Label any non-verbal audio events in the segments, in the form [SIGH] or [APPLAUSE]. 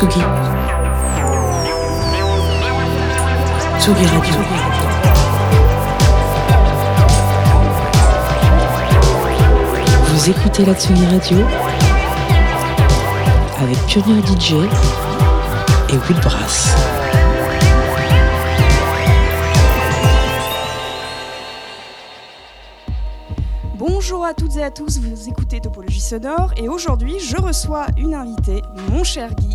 Tsugi. Radio. Vous écoutez la Tsugi Radio avec Pionnier DJ et Will Brass. Bonjour à toutes et à tous, vous écoutez Topologie Sonore et aujourd'hui je reçois une invitée, mon cher Guy.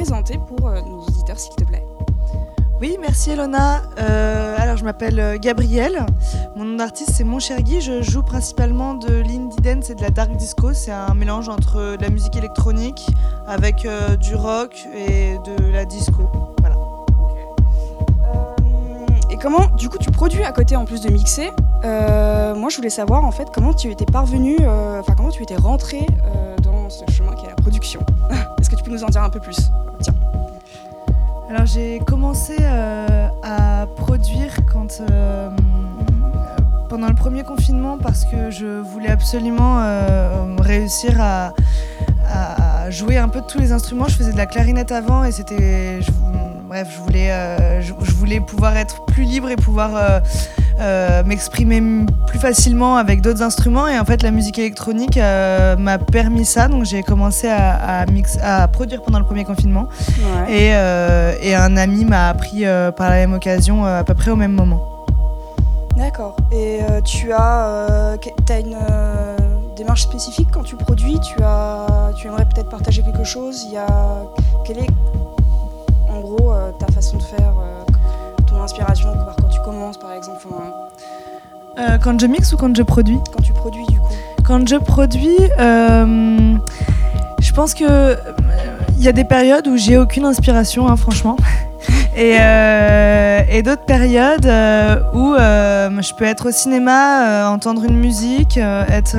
Présenter pour euh, nos auditeurs s'il te plaît Oui, merci Elona. Euh, alors je m'appelle euh, Gabrielle. Mon nom d'artiste c'est Mon Cher Guy. Je joue principalement de l'indie dance et de la dark disco. C'est un mélange entre de la musique électronique avec euh, du rock et de la disco. Voilà. Euh, Et comment, du coup, tu produis à côté en plus de mixer Moi je voulais savoir en fait comment tu étais parvenu, enfin comment tu étais rentré dans ce chemin qui est la production? [LAUGHS] Que tu peux nous en dire un peu plus? Tiens. Alors j'ai commencé euh, à produire quand euh, pendant le premier confinement parce que je voulais absolument euh, réussir à, jouer un peu de tous les instruments. Je faisais de la clarinette avant et c'était bref je voulais je voulais pouvoir être plus libre et pouvoir euh, m'exprimer plus facilement avec d'autres instruments et en fait la musique électronique euh, m'a permis ça donc j'ai commencé à, à, mix, à produire pendant le premier confinement Ouais. et, euh, et un ami m'a appris par la même occasion à peu près au même moment. D'accord. Et tu as, t'as une démarche spécifique quand tu produis? Tu as, tu aimerais peut-être partager quelque chose? Il y a, quelle est, en gros, ta façon de faire, ton inspiration, par quoi tu commences, par exemple, Euh, quand je mixe ou quand je produis quand tu produis, du coup. Quand je produis, euh, je pense que il y a des périodes où j'ai aucune inspiration, hein, franchement. [LAUGHS] Et, euh, et d'autres périodes où je peux être au cinéma, entendre une musique, être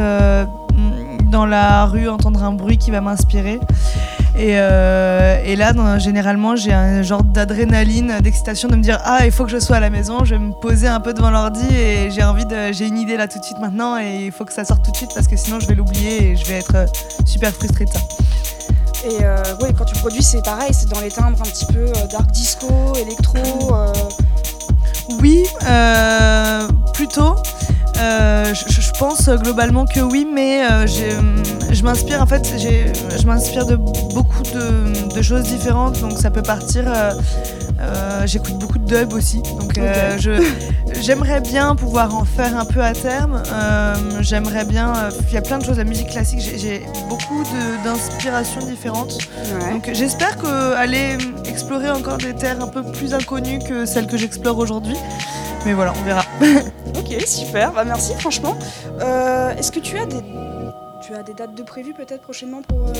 dans la rue, entendre un bruit qui va m'inspirer. Et, euh, et là, dans- généralement, j'ai un genre d'adrénaline, d'excitation de me dire Ah, il faut que je sois à la maison, je vais me poser un peu devant l'ordi et j'ai envie de. J'ai une idée là tout de suite maintenant et il faut que ça sorte tout de suite parce que sinon je vais l'oublier et je vais être euh, super frustrée de ça. Et euh, ouais, quand tu produis, c'est pareil, c'est dans les timbres un petit peu euh, dark disco, électro. euh, Oui, euh, plutôt. Euh, je, pense globalement que oui, mais euh, j'ai- je m'inspire en fait, je m'inspire de beaucoup de, de choses différentes, donc ça peut partir. Euh, J'écoute beaucoup de dub aussi, donc euh, j'aimerais bien pouvoir en faire un peu à terme. Euh, j'aimerais bien, il y a plein de choses, la musique classique, j'ai- beaucoup d'inspirations différentes. ouais. Donc j'espère que aller explorer encore des terres un peu plus inconnues que celles que j'explore aujourd'hui. Mais voilà, on verra. [LAUGHS] Ok, super, bah merci franchement. Est-ce que tu as des, tu as des dates de prévues peut-être prochainement pour euh,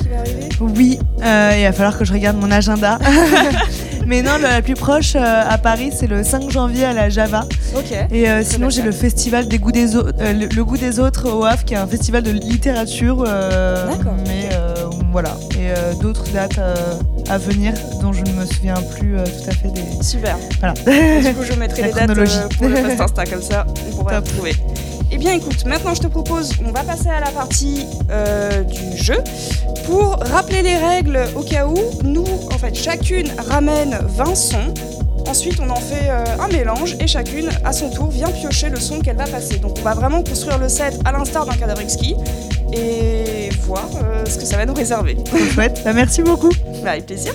qui va arriver? Oui, euh, il va falloir que je regarde mon agenda. [LAUGHS] Mais non, la plus proche euh, à Paris, c'est le 5 janvier à la Java. Ok. Et euh, sinon, j'ai le festival des goûts des autres, le, le goût des autres au Havre, qui est un festival de littérature. euh, D'accord, Mais euh, voilà, et euh, d'autres dates euh, à venir dont je ne me souviens plus euh, tout à fait des. Super. Voilà. Du coup, je mettrai [LAUGHS] les dates euh, pour le post [LAUGHS] Insta, comme ça, on pourra Top. retrouver. Eh bien, écoute, maintenant, je te propose, on va passer à la partie euh, du jeu. Pour rappeler les règles, au cas où, nous, en fait, chacune ramène 20 sons. Ensuite, on en fait euh, un mélange et chacune, à son tour, vient piocher le son qu'elle va passer. Donc, on va vraiment construire le set à l'instar d'un cadavre exquis et voir euh, ce que ça va nous réserver. Chouette. Bah, merci beaucoup. Bah, avec plaisir.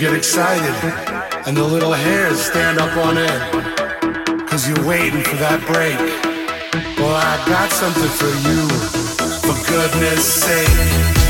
Get excited and the little hairs stand up on end because you're waiting for that break. Well, I got something for you, for goodness sake.